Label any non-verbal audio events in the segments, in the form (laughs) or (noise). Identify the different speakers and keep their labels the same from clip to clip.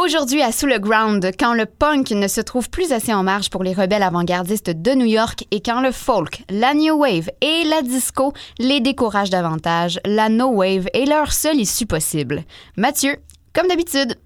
Speaker 1: Aujourd'hui à Sous le Ground, quand le punk ne se trouve plus assez en marge pour les rebelles avant-gardistes de New York et quand le folk, la new wave et la disco les découragent davantage, la no wave est leur seule issue possible. Mathieu, comme d'habitude.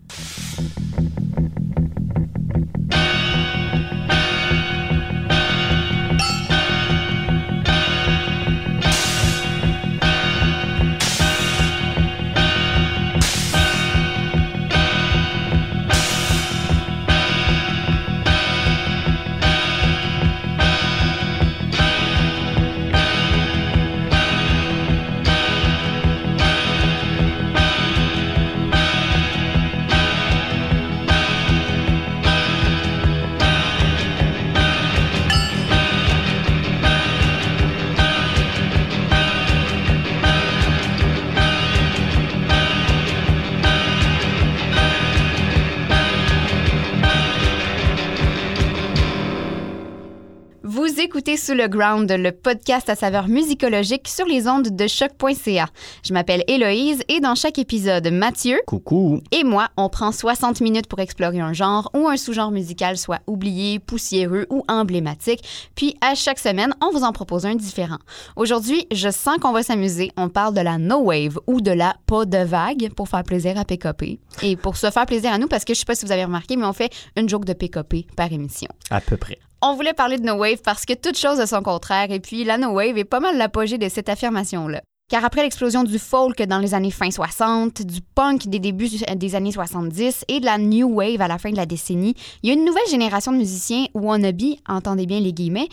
Speaker 1: Sous le Ground, le podcast à saveur musicologique sur les ondes de choc.ca. Je m'appelle Héloïse et dans chaque épisode, Mathieu.
Speaker 2: Coucou.
Speaker 1: Et moi, on prend 60 minutes pour explorer un genre ou un sous-genre musical soit oublié, poussiéreux ou emblématique. Puis à chaque semaine, on vous en propose un différent. Aujourd'hui, je sens qu'on va s'amuser. On parle de la no wave ou de la pas de vague pour faire plaisir à PKP. Et pour se faire plaisir à nous, parce que je sais pas si vous avez remarqué, mais on fait une joke de PKP par émission.
Speaker 2: À peu près
Speaker 1: on voulait parler de No Wave parce que toute chose a son contraire et puis la No Wave est pas mal l'apogée de cette affirmation-là. Car après l'explosion du folk dans les années fin 60, du punk des débuts des années 70 et de la new wave à la fin de la décennie, il y a une nouvelle génération de musiciens wannabe, entendez bien les guillemets,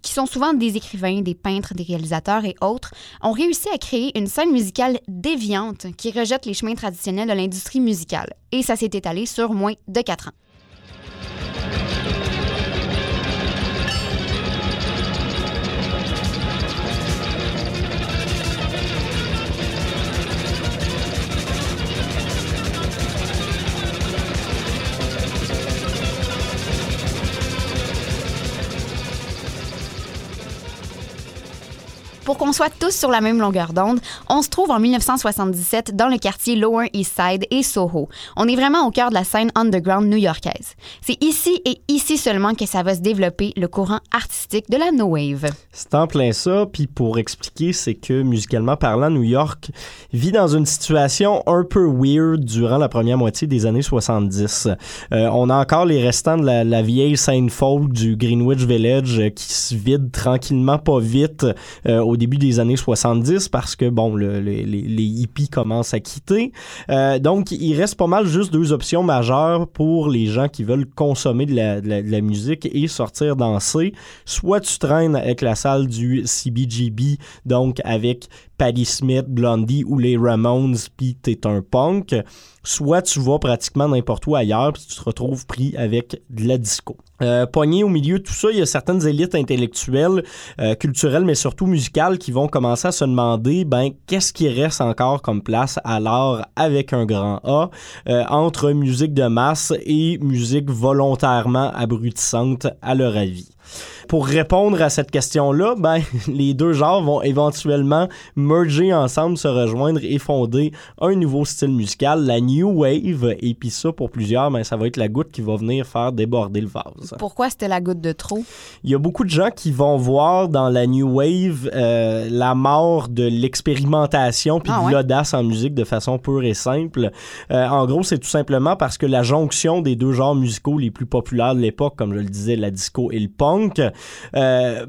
Speaker 1: qui sont souvent des écrivains, des peintres, des réalisateurs et autres, ont réussi à créer une scène musicale déviante qui rejette les chemins traditionnels de l'industrie musicale. Et ça s'est étalé sur moins de quatre ans. Pour qu'on soit tous sur la même longueur d'onde, on se trouve en 1977 dans le quartier Lower East Side et Soho. On est vraiment au cœur de la scène underground new-yorkaise. C'est ici et ici seulement que ça va se développer le courant artistique de la no wave.
Speaker 2: C'est en plein ça, puis pour expliquer, c'est que musicalement parlant, New York vit dans une situation un peu weird durant la première moitié des années 70. Euh, on a encore les restants de la, vieille scène folk du Greenwich Village euh, qui se vide tranquillement pas vite euh, début des années 70 parce que, bon, les, hippies commencent à quitter. Euh, donc, il reste pas mal juste deux options majeures pour les gens qui veulent consommer de la, musique et sortir danser. Soit tu traînes avec la salle du CBGB, donc avec Patti Smith, Blondie ou les Ramones, puis t'es un punk. Soit tu vas pratiquement n'importe où ailleurs, puis tu te retrouves pris avec de la disco. Euh, pogné au milieu de tout ça, il y a certaines élites intellectuelles, euh, culturelles, mais surtout musicales, qui vont commencer à se demander, ben, qu'est-ce qui reste encore comme place alors avec un grand A euh, entre musique de masse et musique volontairement abrutissante à leur avis. Pour répondre à cette question-là, (laughs) ben, les deux genres vont éventuellement merger ensemble, se rejoindre et fonder un nouveau style musical, la New Wave. Et puis ça, pour plusieurs, ben, ça va être la goutte qui va venir faire déborder le vase.
Speaker 1: Pourquoi c'était la goutte de trop?
Speaker 2: Il y a beaucoup de gens qui vont voir dans la New Wave euh, la mort de l'expérimentation puis ah de l'audace en musique de façon pure et simple. Euh, en gros, c'est tout simplement parce que la jonction des deux genres musicaux les plus populaires de l'époque, comme je le disais, la disco et le punk, euh,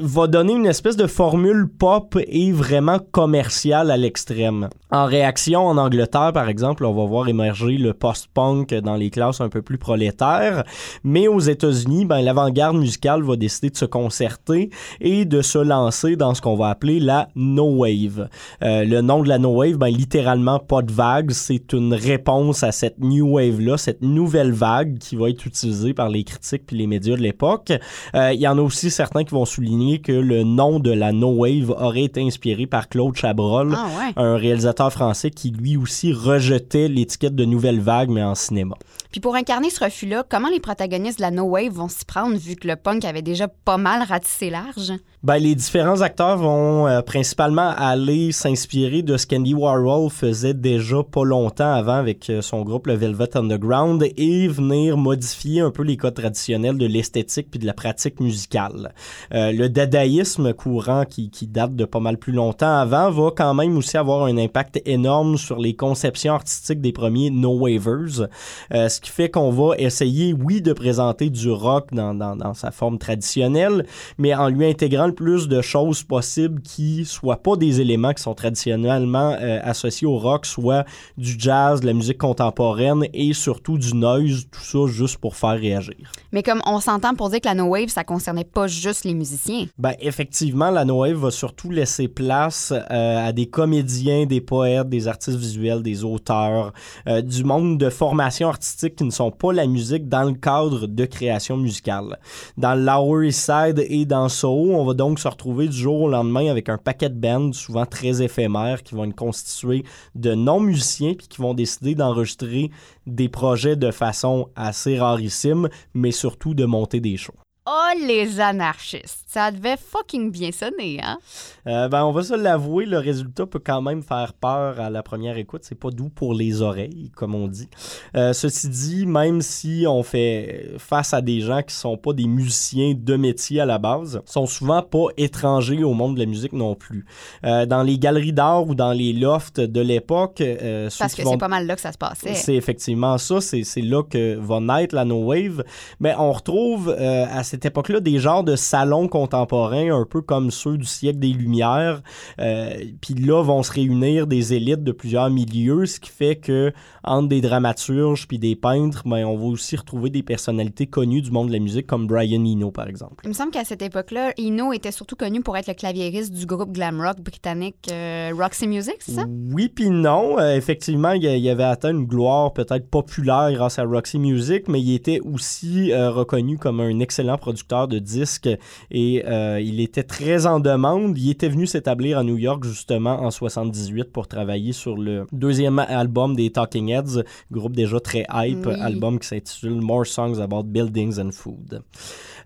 Speaker 2: va donner une espèce de formule pop et vraiment commerciale à l'extrême. En réaction, en Angleterre, par exemple, on va voir émerger le post-punk dans les classes un peu plus prolétaires, mais aux États-Unis, ben, l'avant-garde musicale va décider de se concerter et de se lancer dans ce qu'on va appeler la No Wave. Euh, le nom de la No Wave, ben, littéralement pas de vague, c'est une réponse à cette New Wave-là, cette nouvelle vague qui va être utilisée par les critiques puis les médias de l'époque. Euh, il y en a aussi certains qui vont souligner que le nom de la No Wave aurait été inspiré par Claude Chabrol,
Speaker 1: Ah ouais.
Speaker 2: un réalisateur français qui lui aussi rejetait l'étiquette de nouvelle vague, mais en cinéma.
Speaker 1: Puis pour incarner ce refus-là, comment les protagonistes de la No Wave vont s'y prendre vu que le punk avait déjà pas mal ratissé large?
Speaker 2: Ben, les différents acteurs vont euh, principalement aller s'inspirer de ce qu'Andy Warhol faisait déjà pas longtemps avant avec euh, son groupe le Velvet Underground et venir modifier un peu les codes traditionnels de l'esthétique puis de la pratique musicale. Euh, le dadaïsme courant qui, qui date de pas mal plus longtemps avant va quand même aussi avoir un impact énorme sur les conceptions artistiques des premiers no-wavers, euh, ce qui fait qu'on va essayer, oui, de présenter du rock dans, dans, dans sa forme traditionnelle, mais en lui intégrant le plus de choses possibles qui soient pas des éléments qui sont traditionnellement euh, associés au rock, soit du jazz, de la musique contemporaine et surtout du noise, tout ça juste pour faire réagir.
Speaker 1: Mais comme on s'entend pour dire que la No Wave, ça concernait pas juste les musiciens.
Speaker 2: Ben, effectivement, la No Wave va surtout laisser place euh, à des comédiens, des poètes, des artistes visuels, des auteurs, euh, du monde de formation artistique qui ne sont pas la musique dans le cadre de création musicale. Dans Lower East Side et dans Soho, on va donc se retrouver du jour au lendemain avec un paquet de bands, souvent très éphémères, qui vont être constitués de non-musiciens puis qui vont décider d'enregistrer des projets de façon assez rarissime, mais surtout de monter des shows.
Speaker 1: Oh, les anarchistes! Ça devait fucking bien sonner, hein?
Speaker 2: Euh, ben, on va se l'avouer, le résultat peut quand même faire peur à la première écoute. C'est pas doux pour les oreilles, comme on dit. Euh, ceci dit, même si on fait face à des gens qui sont pas des musiciens de métier à la base, sont souvent pas étrangers au monde de la musique non plus. Euh, dans les galeries d'art ou dans les lofts de l'époque, euh,
Speaker 1: Parce que
Speaker 2: vont
Speaker 1: c'est pas mal là que ça se passait.
Speaker 2: c'est effectivement ça, c'est là que va naître la No Wave. Mais on retrouve à cette époque-là des genres de salons contemporains, un peu comme ceux du siècle des Lumières. Euh, Puis là vont se réunir des élites de plusieurs milieux, ce qui fait que entre des dramaturges puis des peintres, ben, on va aussi retrouver des personnalités connues du monde de la musique comme Brian Eno par exemple.
Speaker 1: Il me semble qu'à cette époque-là, Eno était surtout connu pour être le claviériste du groupe glam rock britannique euh, Roxy Music, c'est ça?
Speaker 2: Oui puis non. Euh, effectivement, il, il avait atteint une gloire peut-être populaire grâce à Roxy Music, mais il était aussi reconnu comme un excellent producteur de disques et euh, il était très en demande. Il était venu s'établir à New York justement en 78 pour travailler sur le deuxième album des Talking Heads, groupe déjà très hype,
Speaker 1: Oui.
Speaker 2: album qui s'intitule More Songs About Buildings and Food.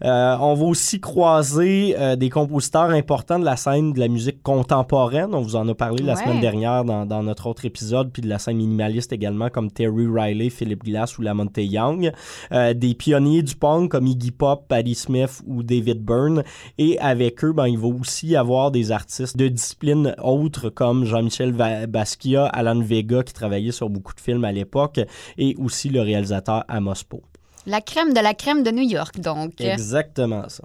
Speaker 2: Euh, on va aussi croiser euh, des compositeurs importants de la scène de la musique contemporaine. On vous en a parlé la
Speaker 1: Ouais.
Speaker 2: semaine dernière dans, dans notre autre épisode, puis de la scène minimaliste également, comme Terry Riley, Philip Glass ou Lamonte Young. Euh, des pionniers du punk comme Iggy Pop, Patti Smith ou David Byrne. Et avec eux, ben, il va aussi y avoir des artistes de disciplines autres comme Jean-Michel Basquiat, Alan Vega qui travaillait sur beaucoup de films à l'époque, et aussi le réalisateur Amos Poe.
Speaker 1: La crème de la crème de New York, donc.
Speaker 2: Exactement ça.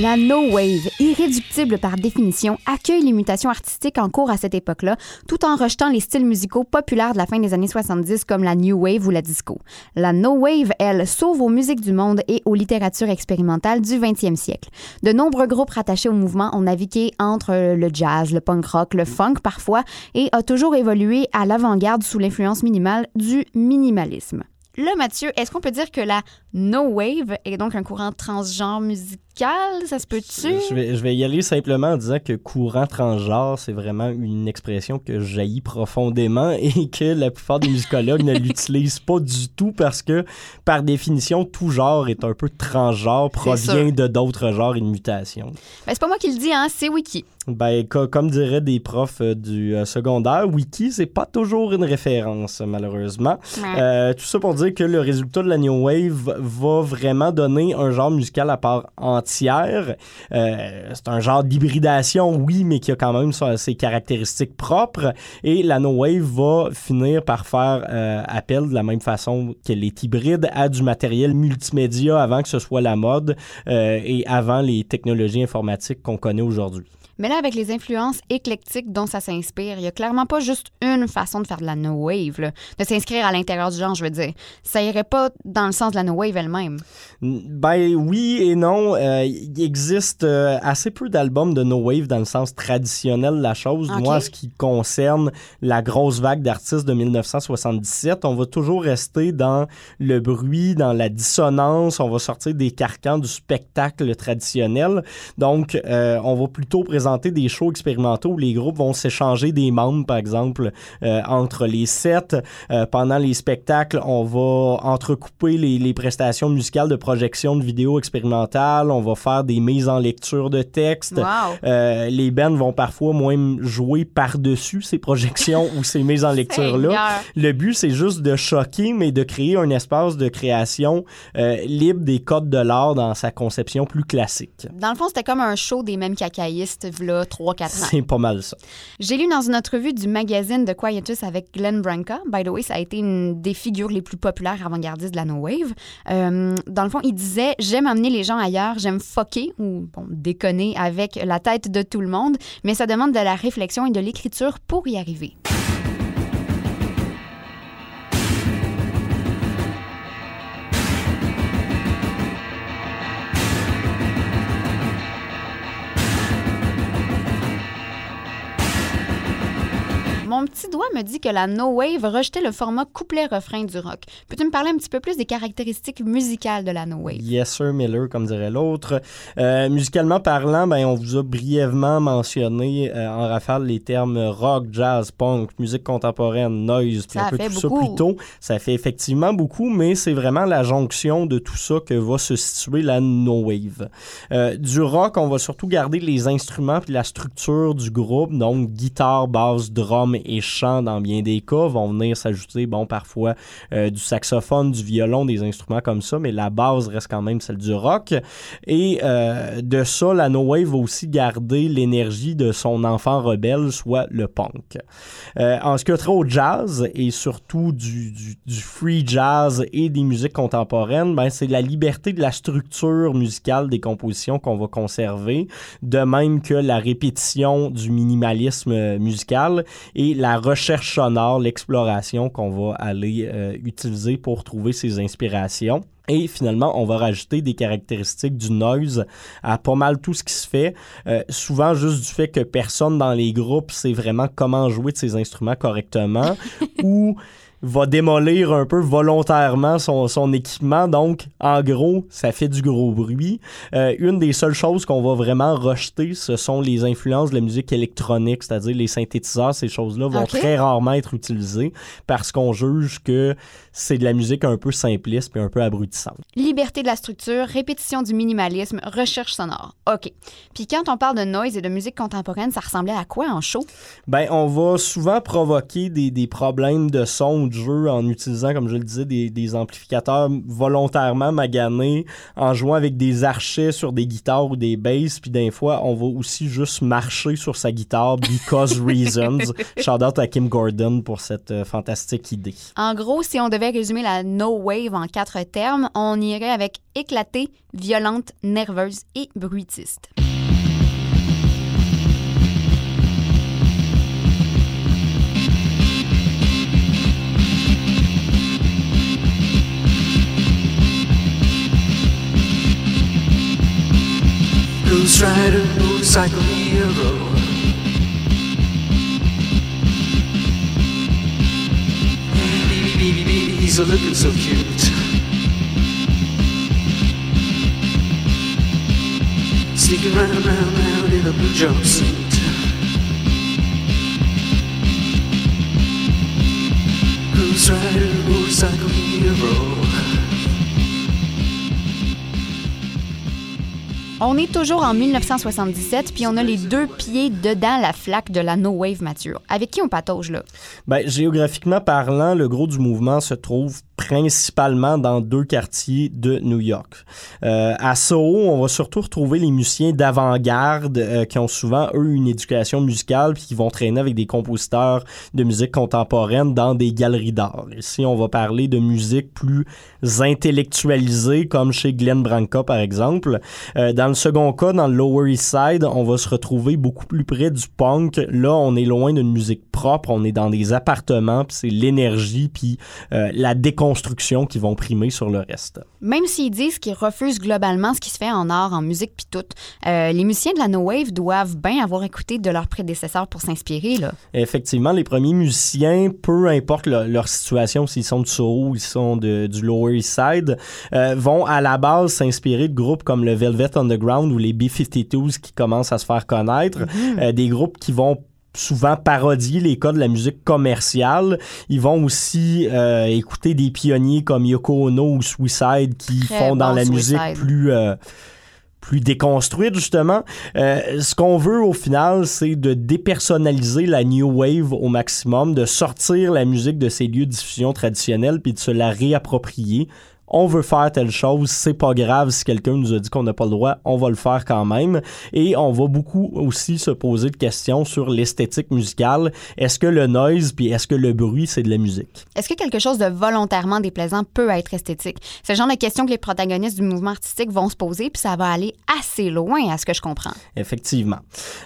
Speaker 1: La No Wave, irréductible par définition, accueille les mutations artistiques en cours à cette époque-là, tout en rejetant les styles musicaux populaires de la fin des années 70 comme la New Wave ou la disco. La No Wave, elle, s'ouvre aux musiques du monde et aux littératures expérimentales du 20e siècle. De nombreux groupes rattachés au mouvement ont navigué entre le jazz, le punk rock, le funk parfois, et a toujours évolué à l'avant-garde sous l'influence minimale du minimalisme. Là, Mathieu, est-ce qu'on peut dire que la No Wave est donc un courant transgenre musical? Ça se peut-tu?
Speaker 2: Je vais, je vais y aller simplement en disant que courant transgenre, c'est vraiment une expression que jaillit profondément (laughs) et que la plupart des musicologues ne (laughs) l'utilisent pas du tout parce que, par définition, tout genre est un peu transgenre, provient de d'autres genres et de mutations.
Speaker 1: Ben, c'est pas moi qui le dis, hein, c'est Wiki.
Speaker 2: Ben, comme diraient des profs euh, du euh, secondaire, wiki, c'est pas toujours une référence, malheureusement. Euh, tout ça pour dire que le résultat de la New Wave va vraiment donner un genre musical à part entière. c'est un genre d'hybridation, oui, mais qui a quand même ses caractéristiques propres. Et la No Wave va finir par faire appel de la même façon qu'elle est hybride à du matériel multimédia avant que ce soit la mode et avant les technologies informatiques qu'on connaît aujourd'hui.
Speaker 1: Mais là, avec les influences éclectiques dont ça s'inspire, il n'y a clairement pas juste une façon de faire de la no wave, de s'inscrire à l'intérieur du genre, je veux dire. Ça irait pas dans le sens de la no wave elle-même.
Speaker 2: Ben oui et non. Euh, il existe euh, assez peu d'albums de no wave dans le sens traditionnel de la chose. Moi, en ce qui concerne la grosse vague d'artistes de 1977, on va toujours rester dans le bruit, dans la dissonance. On va sortir des carcans du spectacle traditionnel. Donc, euh, on va plutôt présenter des shows expérimentaux où les groupes vont s'échanger des membres, par exemple, euh, entre les sets. Euh, pendant les spectacles, on va entrecouper les, les, prestations musicales de projection de vidéos expérimentales. On va faire des mises en lecture de textes. Euh, les bands vont parfois même jouer par-dessus ces projections (laughs) ou ces mises en lecture-là. Le but, c'est juste de choquer, mais de créer un espace de création libre des codes de l'art dans sa conception plus classique.
Speaker 1: Dans le fond, c'était comme un show des mêmes cacaïstes 3-4 ans.
Speaker 2: C'est pas mal ça.
Speaker 1: J'ai lu dans une entrevue du magazine The Quietus avec Glenn Branca. By the way, ça a été une des figures les plus populaires avant-gardistes de la No Wave. Euh, dans le fond, il disait J'aime amener les gens ailleurs, j'aime foquer ou bon, déconner avec la tête de tout le monde, mais ça demande de la réflexion et de l'écriture pour y arriver. Doigt me dit que la No Wave rejetait le format couplet-refrain du rock. Peux-tu me parler un petit peu plus des caractéristiques musicales de la No Wave?
Speaker 2: Yes, sir, Miller, comme dirait l'autre. Euh, musicalement parlant, ben, on vous a brièvement mentionné euh, en rafale les termes rock, jazz, punk, musique contemporaine, noise, puis un peu tout ça plus tôt. Ça fait effectivement beaucoup, mais c'est vraiment la jonction de tout ça que va se situer la No Wave. Euh, du rock, on va surtout garder les instruments puis la structure du groupe, donc guitare, basse, drum et chant dans bien des cas. Vont venir s'ajouter, bon, parfois euh, du saxophone, du violon, des instruments comme ça, mais la base reste quand même celle du rock. Et euh, de ça, la No Wave va aussi garder l'énergie de son enfant rebelle, soit le punk. Euh, en ce qui a trait au jazz et surtout du, du, free jazz et des musiques contemporaines, ben, c'est la liberté de la structure musicale des compositions qu'on va conserver, de même que la répétition du minimalisme musical et la recherche sonore, l'exploration qu'on va aller euh, utiliser pour trouver ces inspirations. Et finalement, on va rajouter des caractéristiques du noise à pas mal tout ce qui se fait. Euh, souvent, juste du fait que personne dans les groupes sait vraiment comment jouer de ces instruments correctement (laughs) ou va démolir un peu volontairement son, son équipement. Donc, en gros, ça fait du gros bruit. Euh, une des seules choses qu'on va vraiment rejeter, ce sont les influences de la musique électronique, c'est-à-dire les synthétiseurs, ces choses-là vont très rarement être utilisées parce qu'on juge que c'est de la musique un peu simpliste et un peu abrutissante.
Speaker 1: Liberté de la structure, répétition du minimalisme, recherche sonore. OK. Puis quand on parle de noise et de musique contemporaine, ça ressemblait à quoi en show?
Speaker 2: Ben, on va souvent provoquer des, des problèmes de son de jeu en utilisant, comme je le disais, des, des amplificateurs volontairement maganés, en jouant avec des archets sur des guitares ou des basses, puis des fois, on va aussi juste marcher sur sa guitare because (laughs) reasons. Shout out à Kim Gordon pour cette euh, fantastique idée.
Speaker 1: En gros, si on devait résumer la no wave en quatre termes, on irait avec éclatée, violente, nerveuse et bruitiste. He's a looking so cute. Sneaking round, round, round in a blue jumpsuit. Cruise rider, motorcycle hero. On est toujours en 1977, puis on a les deux pieds dedans la flaque de la No Wave mature. Avec qui on patauge là?
Speaker 2: Ben, géographiquement parlant, le gros du mouvement se trouve principalement dans deux quartiers de New York. Euh, à Soho, on va surtout retrouver les musiciens d'avant-garde euh, qui ont souvent, eux, une éducation musicale puis qui vont traîner avec des compositeurs de musique contemporaine dans des galeries d'art. Ici, on va parler de musique plus intellectualisée, comme chez Glenn Branca, par exemple. Euh, dans le second cas, dans le Lower East Side, on va se retrouver beaucoup plus près du punk. Là, on est loin d'une musique propre, on est dans des appartements, puis c'est l'énergie, puis la déconstruction constructions qui vont primer sur le reste.
Speaker 1: Même s'ils disent qu'ils refusent globalement ce qui se fait en art, en musique puis tout, euh, les musiciens de la No Wave doivent bien avoir écouté de leurs prédécesseurs pour s'inspirer. là.
Speaker 2: Effectivement, les premiers musiciens, peu importe leur situation, s'ils sont du Soho ou ils sont de, du Lower East Side, euh, vont à la base s'inspirer de groupes comme le Velvet Underground ou les B-52s qui commencent à se faire connaître, mm-hmm. euh, des groupes qui vont souvent parodier les cas de la musique commerciale. Ils vont aussi euh, écouter des pionniers comme Yoko Ono ou Suicide qui font dans la musique plus euh, plus déconstruite justement. Euh, ce qu'on veut au final, c'est de dépersonnaliser la new wave au maximum, de sortir la musique de ses lieux de diffusion traditionnels puis de se la réapproprier on veut faire telle chose, c'est pas grave si quelqu'un nous a dit qu'on n'a pas le droit, on va le faire quand même. Et on va beaucoup aussi se poser de questions sur l'esthétique musicale. Est-ce que le noise puis est-ce que le bruit, c'est de la musique?
Speaker 1: Est-ce que quelque chose de volontairement déplaisant peut être esthétique? C'est le genre de questions que les protagonistes du mouvement artistique vont se poser, puis ça va aller assez loin à ce que je comprends.
Speaker 2: Effectivement.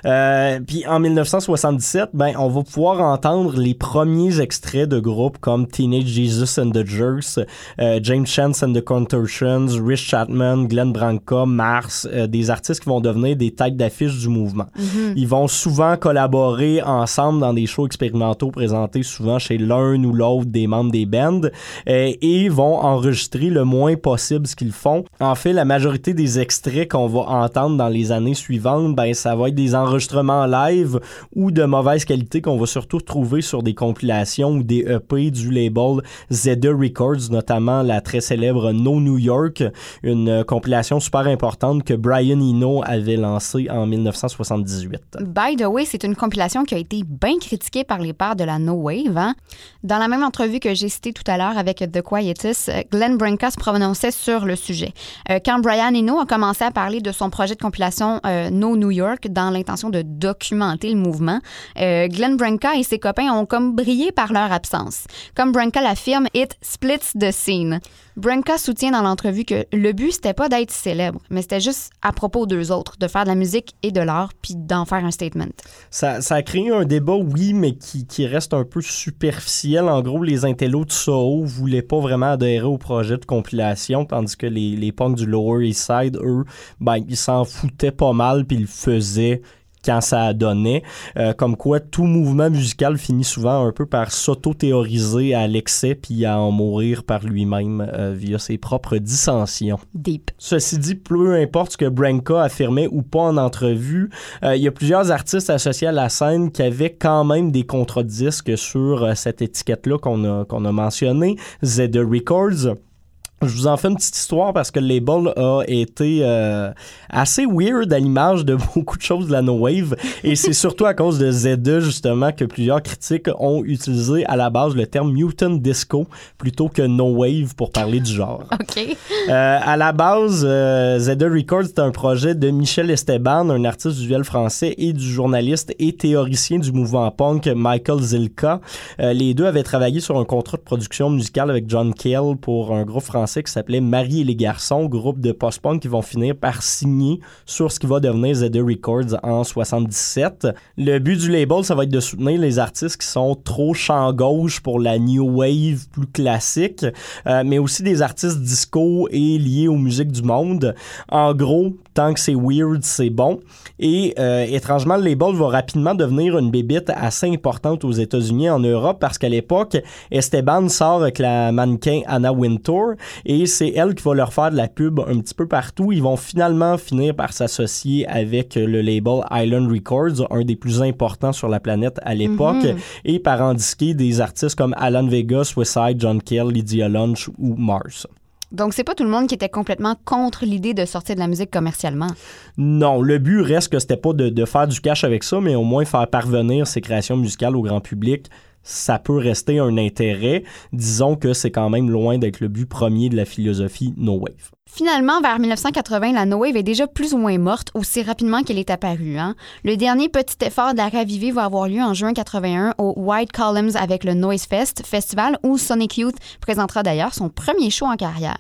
Speaker 2: Euh, puis en 1977, ben, on va pouvoir entendre les premiers extraits de groupes comme Teenage Jesus and the Jerks, euh, James Chan and the Contortions, Rich Chapman, Glenn Branca, Mars, euh, des artistes qui vont devenir des têtes d'affiche du mouvement.
Speaker 1: Mhm.
Speaker 2: Ils vont souvent collaborer ensemble dans des shows expérimentaux présentés souvent chez l'un ou l'autre des membres des bands euh, et vont enregistrer le moins possible ce qu'ils font. En fait, la majorité des extraits qu'on va entendre dans les années suivantes, ben ça va être des enregistrements live ou de mauvaise qualité qu'on va surtout trouver sur des compilations ou des EP du label Z2 Records, notamment la très célèbre No New York, une euh, compilation super importante que Brian Eno avait lancée en 1978.
Speaker 1: By the way, c'est une compilation qui a été bien critiquée par les pairs de la No Wave. Hein. Dans la même entrevue que j'ai citée tout à l'heure avec The Quietus, Glenn Branca se prononçait sur le sujet. Euh, quand Brian Eno a commencé à parler de son projet de compilation euh, No New York dans l'intention de documenter le mouvement, Glenn Branca et ses copains ont comme brillé par leur absence. Comme Branca l'affirme, it splits the scene. Branca soutient dans l'entrevue que le but, c'était pas d'être célèbre, mais c'était juste à propos d'eux autres, de faire de la musique et de l'art, puis d'en faire un statement.
Speaker 2: Ça, ça, a créé un débat, oui, mais qui, reste un peu superficiel. En gros, les intellos de Soho voulaient pas vraiment adhérer au projet de compilation, tandis que les, les punks du Lower East Side, eux, ben, ils s'en foutaient pas mal, puis ils le faisaient quand ça donnait. Euh, comme quoi, tout mouvement musical finit souvent un peu par s'auto-théoriser à l'excès puis à en mourir par lui-même euh, via ses propres dissensions.
Speaker 1: Deep.
Speaker 2: Ceci dit, peu importe ce que Branca affirmait ou pas en entrevue, euh, il y a plusieurs artistes associés à la scène qui avaient quand même des contre-disques sur cette étiquette-là qu'on a, qu'on a mentionné, Z Records. Je vous en fais une petite histoire parce que le label a été euh, assez weird à l'image de (laughs) beaucoup de choses de la No Wave et c'est surtout à cause de Z2 justement que plusieurs critiques ont utilisé à la base le terme Mutant Disco plutôt que No Wave pour parler du genre. (laughs)
Speaker 1: OK.
Speaker 2: Euh, à la base, euh, Z2 Records c'est un projet de Michel Esteban, un artiste visuel français et du journaliste et théoricien du mouvement punk Michael Zilka. les deux avaient travaillé sur un contrat de production musicale avec John Cale pour un groupe français qui s'appelait Marie et les garçons, groupe de post-punk qui vont finir par signer sur ce qui va devenir Z2 Records en 77. Le but du label, ça va être de soutenir les artistes qui sont trop champ gauche pour la new wave plus classique, euh, mais aussi des artistes disco et liés aux musiques du monde. En gros, tant que c'est weird, c'est bon. Et euh, étrangement, le label va rapidement devenir une bébite assez importante aux États-Unis en Europe parce qu'à l'époque, Esteban sort avec la mannequin Anna Wintour et c'est elle qui va leur faire de la pub un petit peu partout. Ils vont finalement finir par s'associer avec le label Island Records, un des plus importants sur la planète à l'époque,
Speaker 1: Mhm.
Speaker 2: et par en disquer des artistes comme Alan Vega, Suicide, John Kell, Lydia Lunch ou Mars.
Speaker 1: Donc, c'est pas tout le monde qui était complètement contre l'idée de sortir de la musique commercialement.
Speaker 2: Non, le but reste que c'était pas de, de, faire du cash avec ça, mais au moins faire parvenir ses créations musicales au grand public. Ça peut rester un intérêt. Disons que c'est quand même loin d'être le but premier de la philosophie No Wave.
Speaker 1: Finalement, vers 1980, la No Wave est déjà plus ou moins morte aussi rapidement qu'elle est apparue. Hein. Le dernier petit effort de la raviver va avoir lieu en juin 81 au White Columns avec le Noise Fest, festival où Sonic Youth présentera d'ailleurs son premier show en carrière.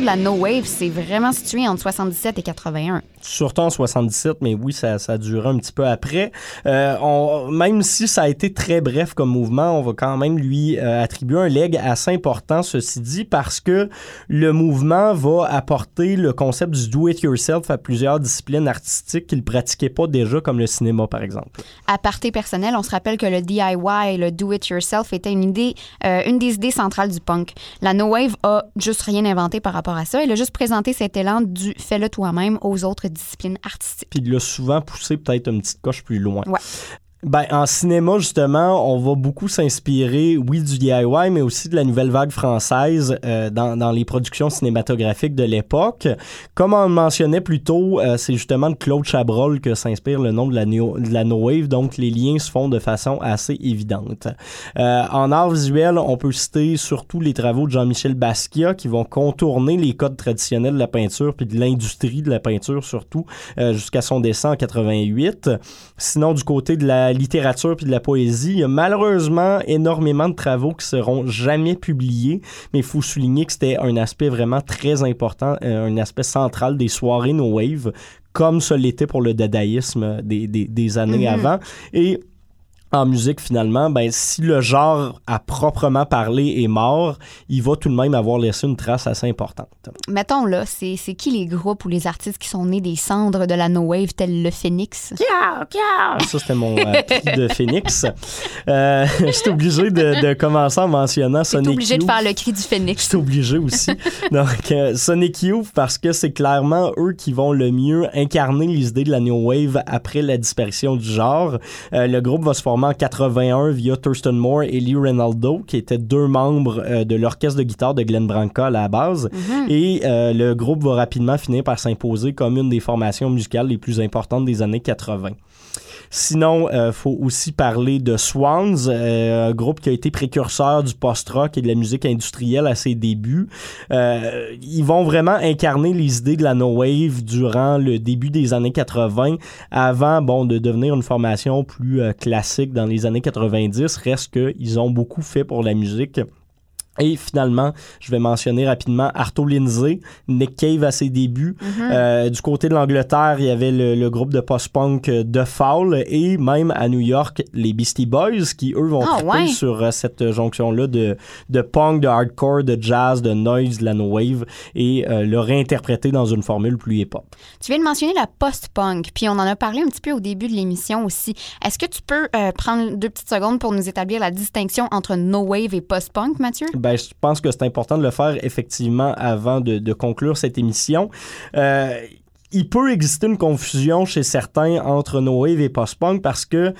Speaker 1: De la No Wave, c'est vraiment situé entre 77 et 81.
Speaker 2: Surtout en 77, mais oui, ça, ça a duré un petit peu après. Euh, même si ça a été très bref comme mouvement, on va quand même lui euh, attribuer un leg assez important, ceci dit, parce que le mouvement va apporter le concept du do-it-yourself à plusieurs disciplines artistiques qu'il pratiquait pas déjà, comme le cinéma, par exemple.
Speaker 1: À parté personnel, on se rappelle que le DIY, le do-it-yourself, était une idée, euh, une des idées centrales du punk. La No Wave a juste rien inventé par rapport à ça. Il a juste présenté cet élan du fais-le toi-même aux autres disciplines artistiques.
Speaker 2: Puis il l'a souvent poussé peut-être une petite coche plus loin.
Speaker 1: Ouais.
Speaker 2: Ben, en cinéma, justement, on va beaucoup s'inspirer, oui, du DIY, mais aussi de la nouvelle vague française euh, dans, dans, les productions cinématographiques de l'époque. Comme on mentionnait plus tôt, euh, c'est justement de Claude Chabrol que s'inspire le nom de la, no, Wave, donc les liens se font de façon assez évidente. Euh, en art visuel, on peut citer surtout les travaux de Jean-Michel Basquiat qui vont contourner les codes traditionnels de la peinture puis de l'industrie de la peinture surtout jusqu'à son décès en 88. Sinon, du côté de la littérature puis de la poésie. Il y a malheureusement énormément de travaux qui seront jamais publiés, mais il faut souligner que c'était un aspect vraiment très important, euh, un aspect central des soirées No Wave, comme ce l'était pour le dadaïsme des, des, des années mm -hmm. avant. Et en musique finalement, ben si le genre à proprement parler est mort, il va tout de même avoir laissé une trace assez importante.
Speaker 1: Mettons là, c'est qui les groupes ou les artistes qui sont nés des cendres de la no wave tel le Phoenix?
Speaker 2: Kia. Ça c'était mon euh, cri de Phoenix. Euh, (laughs) J'étais obligé de, de, commencer en mentionnant Sonic Youth.
Speaker 1: obligé de faire le cri du Phoenix.
Speaker 2: J'étais obligé aussi. Donc euh, Sonic Youth parce que c'est clairement eux qui vont le mieux incarner les idées de la no wave après la disparition du genre. Euh, le groupe va se former en 81 via Thurston Moore et Lee Ronaldo, qui étaient deux membres euh, de l'orchestre de guitare de Glenn Branca à la base. Mm -hmm. Et euh, le groupe va rapidement finir par s'imposer comme une des formations musicales les plus importantes des années 80. Sinon, il euh, faut aussi parler de Swans, euh, un groupe qui a été précurseur du post-rock et de la musique industrielle à ses débuts. Euh, ils vont vraiment incarner les idées de la no wave durant le début des années 80, avant bon de devenir une formation plus classique dans les années 90. Reste qu'ils ont beaucoup fait pour la musique. Et finalement, je vais mentionner rapidement Arto Lindsay, Nick Cave à ses débuts. Mm -hmm. euh, du côté de l'Angleterre, il y avait le, le groupe de post-punk The Foul et même à New York, les Beastie Boys qui, eux, vont
Speaker 1: oh, ouais.
Speaker 2: sur uh, cette jonction-là de, de punk, de hardcore, de jazz, de noise, de la no wave et euh, le réinterpréter dans une formule plus hip-hop.
Speaker 1: Tu viens de mentionner la post-punk, puis on en a parlé un petit peu au début de l'émission aussi. Est-ce que tu peux euh, prendre deux petites secondes pour nous établir la distinction entre no wave et post-punk, Mathieu?
Speaker 2: Ben, je pense que c'est important de le faire effectivement avant de, conclure cette émission. Euh, il peut exister une confusion chez certains entre no wave et post-punk parce que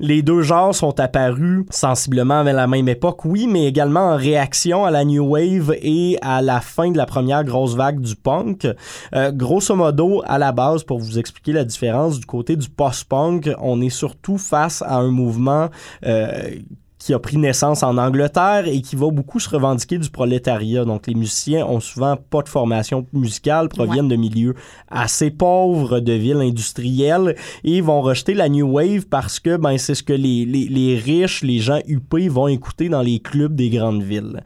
Speaker 2: les deux genres sont apparus sensiblement à la même époque, oui, mais également en réaction à la New Wave et à la fin de la première grosse vague du punk. Euh, grosso modo, à la base, pour vous expliquer la différence, du côté du post-punk, on est surtout face à un mouvement euh, qui a pris naissance en Angleterre et qui va beaucoup se revendiquer du prolétariat. Donc, les musiciens ont souvent pas de formation musicale, proviennent de milieux assez pauvres, de villes industrielles et vont rejeter la New Wave parce que ben, c'est ce que les, les, les riches, les gens huppés vont écouter dans les clubs des grandes villes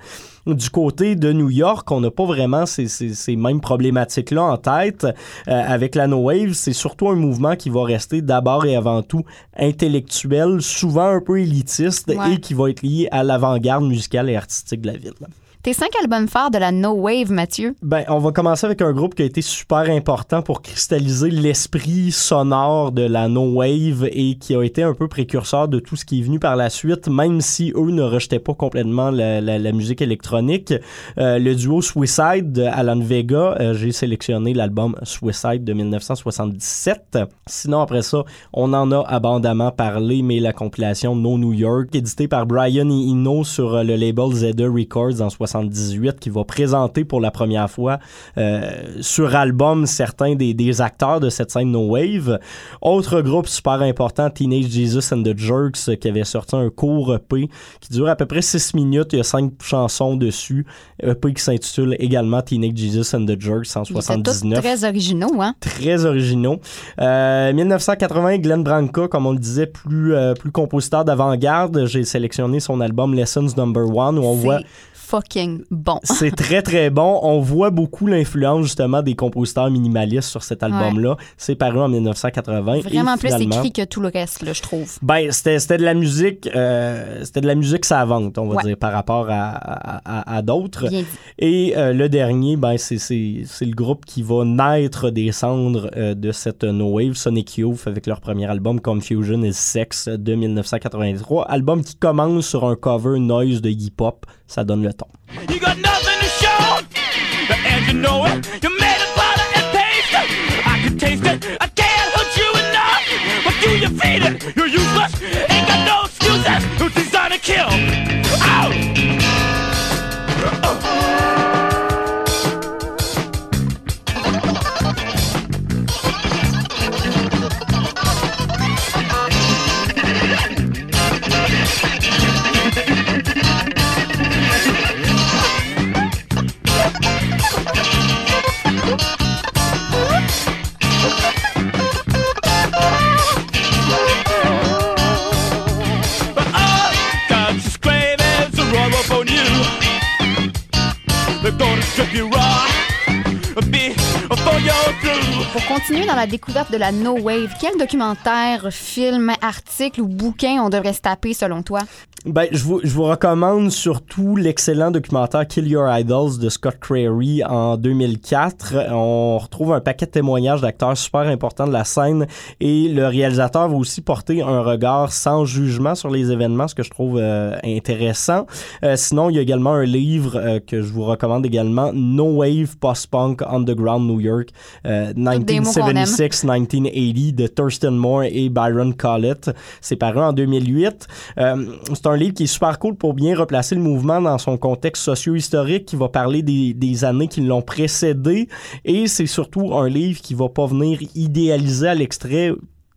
Speaker 2: du côté de New York, on n'a pas vraiment ces, ces, ces mêmes problématiques-là en tête. Euh, avec la No Wave, c'est surtout un mouvement qui va rester d'abord et avant tout intellectuel, souvent un peu élitiste
Speaker 1: Ouais.
Speaker 2: et qui va être lié à l'avant-garde musicale et artistique de la ville.
Speaker 1: Tes cinq albums phares de la No Wave, Mathieu?
Speaker 2: Ben, on va commencer avec un groupe qui a été super important pour cristalliser l'esprit sonore de la No Wave et qui a été un peu précurseur de tout ce qui est venu par la suite, même si eux ne rejetaient pas complètement la, musique électronique. Euh, le duo Suicide de Alan Vega, euh, j'ai sélectionné l'album Suicide de 1977. Sinon, après ça, on en a abondamment parlé, mais la compilation No New York, éditée par Brian Eno sur le label Zeta Records en 78, qui va présenter pour la première fois euh, sur album certains des, des acteurs de cette scène No Wave. Autre groupe super important, Teenage Jesus and the Jerks, euh, qui avait sorti un court EP qui dure à peu près 6 minutes. Il y a 5 chansons dessus. EP qui s'intitule également Teenage Jesus and the Jerks en
Speaker 1: Ils étaient tous
Speaker 2: 79
Speaker 1: très originaux, hein?
Speaker 2: très originaux. Euh, 1980, Glenn Branca, comme on le disait, plus, euh, plus compositeur d'avant-garde. J'ai sélectionné son album Lessons Number One où on voit
Speaker 1: fucking bon. (laughs)
Speaker 2: c'est très très bon. On voit beaucoup l'influence justement des compositeurs minimalistes sur cet album-là. C'est paru en 1980.
Speaker 1: Vraiment
Speaker 2: et
Speaker 1: plus
Speaker 2: finalement-
Speaker 1: écrit que tout le reste, là, je trouve.
Speaker 2: ben, c'était, de la musique, euh, c'était de la musique savante, on va
Speaker 1: Ouais.
Speaker 2: dire, par rapport à, à, à- à d'autres. Et euh, le dernier, ben, c'est le groupe qui va naître des cendres euh, de cette No Wave, Sonic Youth, avec leur premier album Confusion is Sex de 1983. Album qui commence sur un cover noise de hip-hop. Ça donne le ton.
Speaker 3: You got nothing to show, and you know it. You made of butter and paste. I can taste it. I can't hurt you enough. But do you feed it? You're useless. Ain't got no excuses. You're designed to kill. Ow! But
Speaker 1: Pour continuer dans la découverte de la No Wave, quel documentaire, film, article ou bouquin on devrait se taper selon toi?
Speaker 2: Ben, je vous, je vous recommande surtout l'excellent documentaire Kill Your Idols de Scott Crary en 2004. On retrouve un paquet de témoignages d'acteurs super importants de la scène et le réalisateur va aussi porter un regard sans jugement sur les événements, ce que je trouve euh, intéressant. Euh, sinon, il y a également un livre euh, que je vous recommande également, No Wave Post-Punk Underground New York, euh,
Speaker 1: des mots qu'on aime.
Speaker 2: 1976-1980 de Thurston Moore et Byron Collett. C'est paru en 2008. Euh, c'est un livre qui est super cool pour bien replacer le mouvement dans son contexte socio-historique, qui va parler des, des années qui l'ont précédé. Et c'est surtout un livre qui va pas venir idéaliser à l'extrait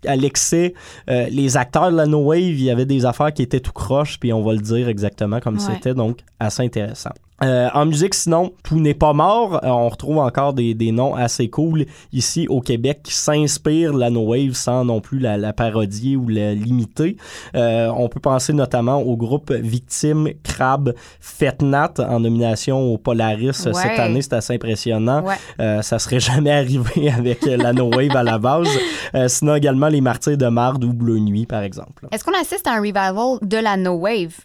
Speaker 2: à l'excès euh, les acteurs de la No Wave il y avait des affaires qui étaient tout croche puis on va le dire exactement comme
Speaker 1: Ouais.
Speaker 2: c'était donc assez intéressant Euh, en musique, sinon, tout n'est pas mort. Euh, on retrouve encore des, des noms assez cool ici au Québec qui s'inspirent de la No Wave sans non plus la, la parodier ou la limiter. Euh, on peut penser notamment au groupe Victime, Crab, Fetnat en nomination au Polaris
Speaker 1: Ouais.
Speaker 2: cette année. C'est assez impressionnant.
Speaker 1: Ouais.
Speaker 2: Euh, ça serait (laughs) jamais arrivé avec la No Wave à la base. Euh, sinon également les Martyrs de Marde ou Bleu Nuit, par exemple.
Speaker 1: Est-ce qu'on assiste à un revival de la No Wave?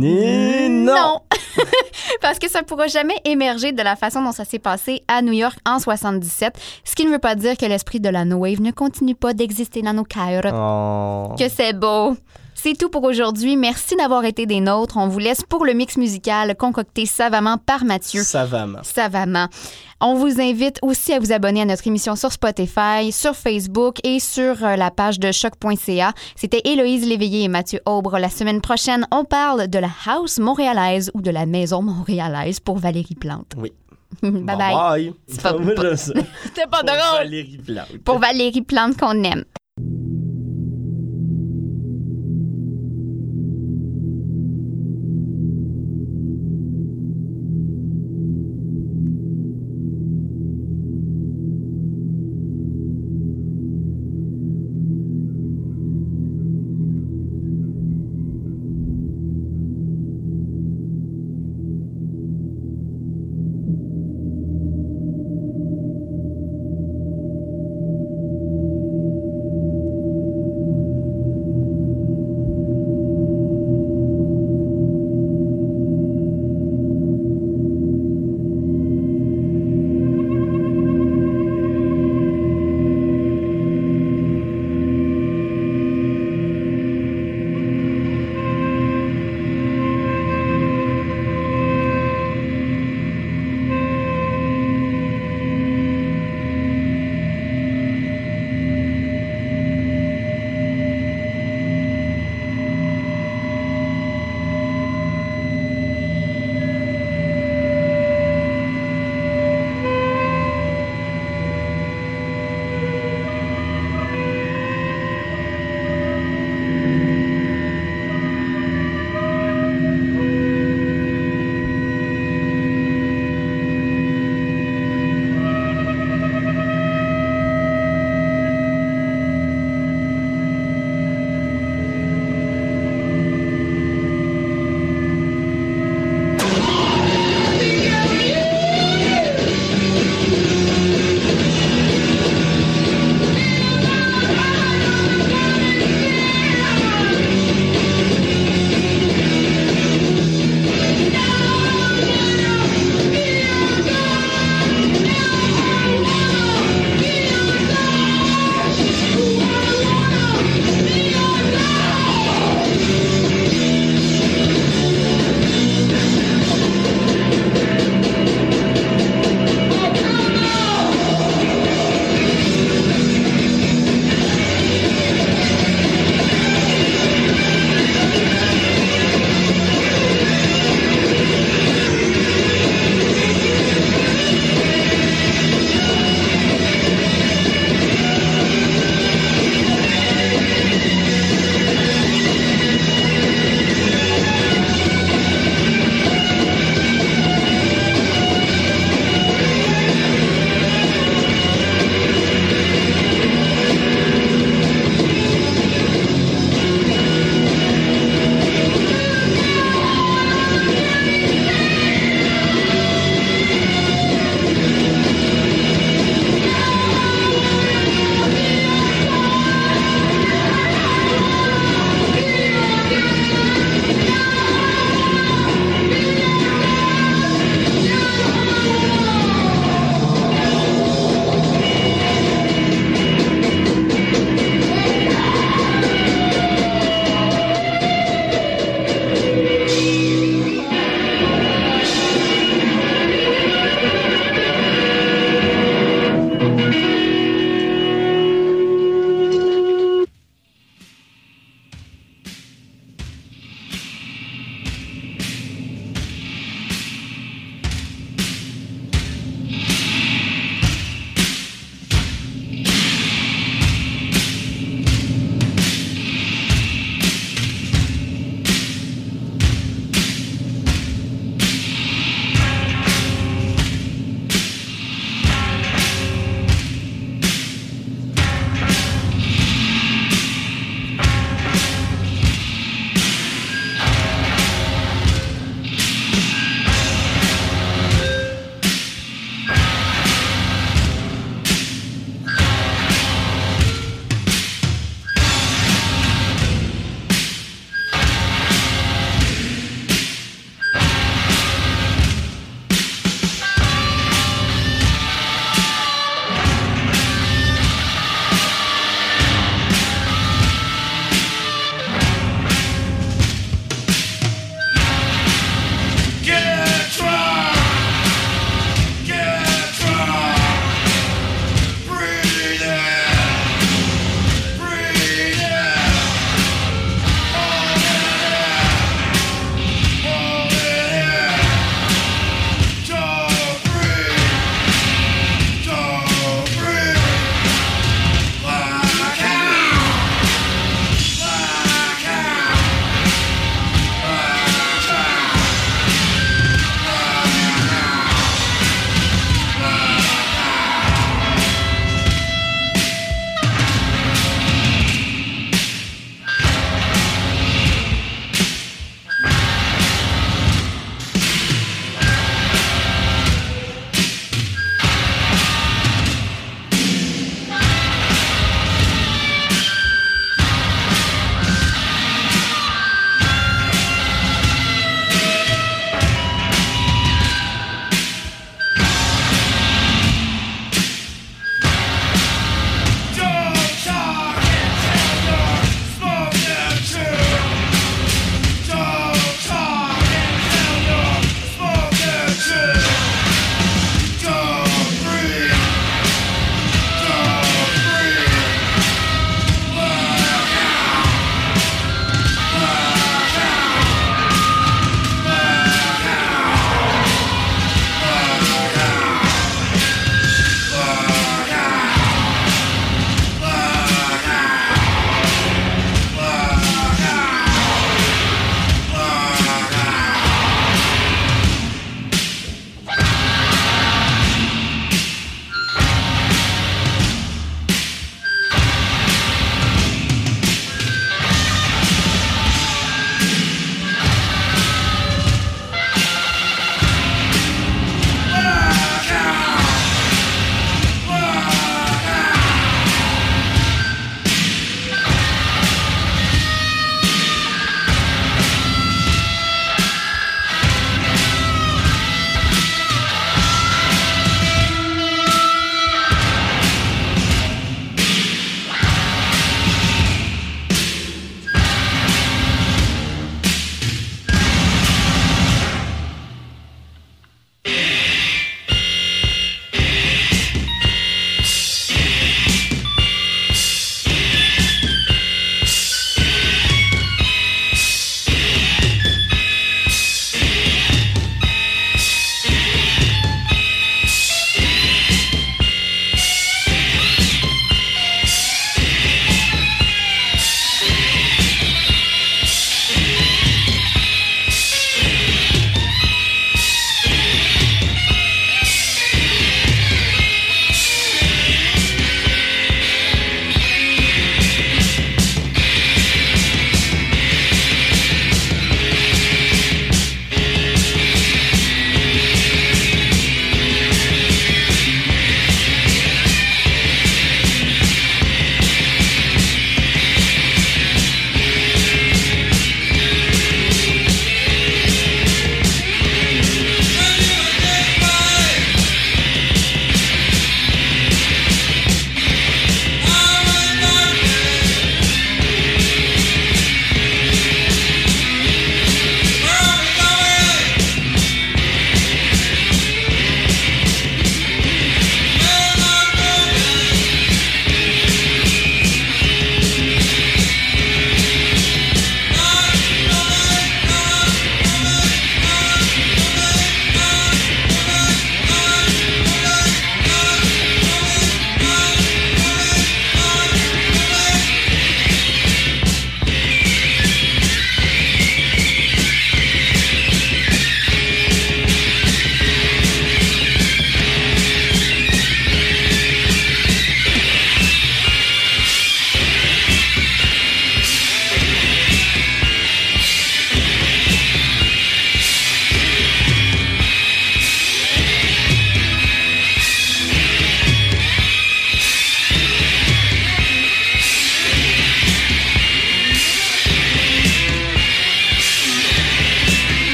Speaker 2: Eh, non. (laughs)
Speaker 1: Parce que ça pourra jamais émerger de la façon dont ça s'est passé à New York en 77, ce qui ne veut pas dire que l'esprit de la No Wave ne continue pas d'exister dans nos cœurs.
Speaker 2: Oh.
Speaker 1: Que c'est beau. C'est tout pour aujourd'hui. Merci d'avoir été des nôtres. On vous laisse pour le mix musical concocté savamment par Mathieu.
Speaker 2: Savamment.
Speaker 1: Savamment. On vous invite aussi à vous abonner à notre émission sur Spotify, sur Facebook et sur euh, la page de choc.ca. C'était Héloïse Léveillé et Mathieu Aubre. La semaine prochaine, on parle de la house montréalaise ou de la maison montréalaise pour Valérie Plante.
Speaker 2: Oui. (laughs)
Speaker 1: bye
Speaker 2: Bye
Speaker 1: bye.
Speaker 2: bye.
Speaker 1: pas-. C'était (laughs) pas
Speaker 2: Pour
Speaker 1: drôle.
Speaker 2: Valérie Plante.
Speaker 1: Pour Valérie Plante qu'on aime.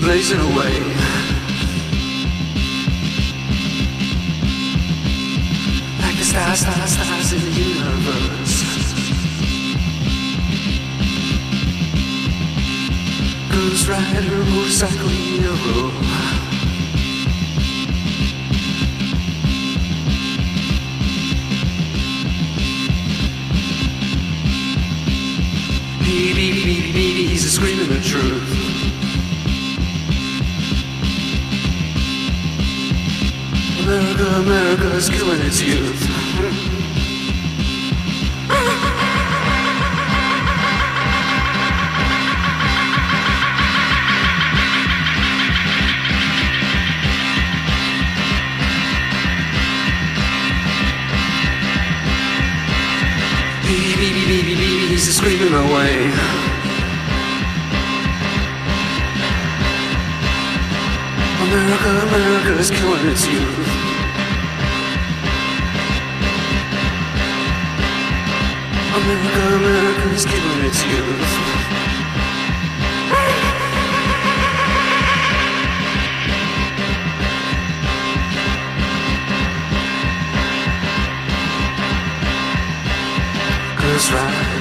Speaker 3: Baby, he's a blazing away. Like the stars, stars, stars in the universe. Ghost rider, motorcycle hero. Baby, baby, baby, he's a screaming the truth. America, America is killing its youth. Baby, baby, baby, baby, he's screaming away. America, America's killing its youth. America, America's killing its youth. Cause right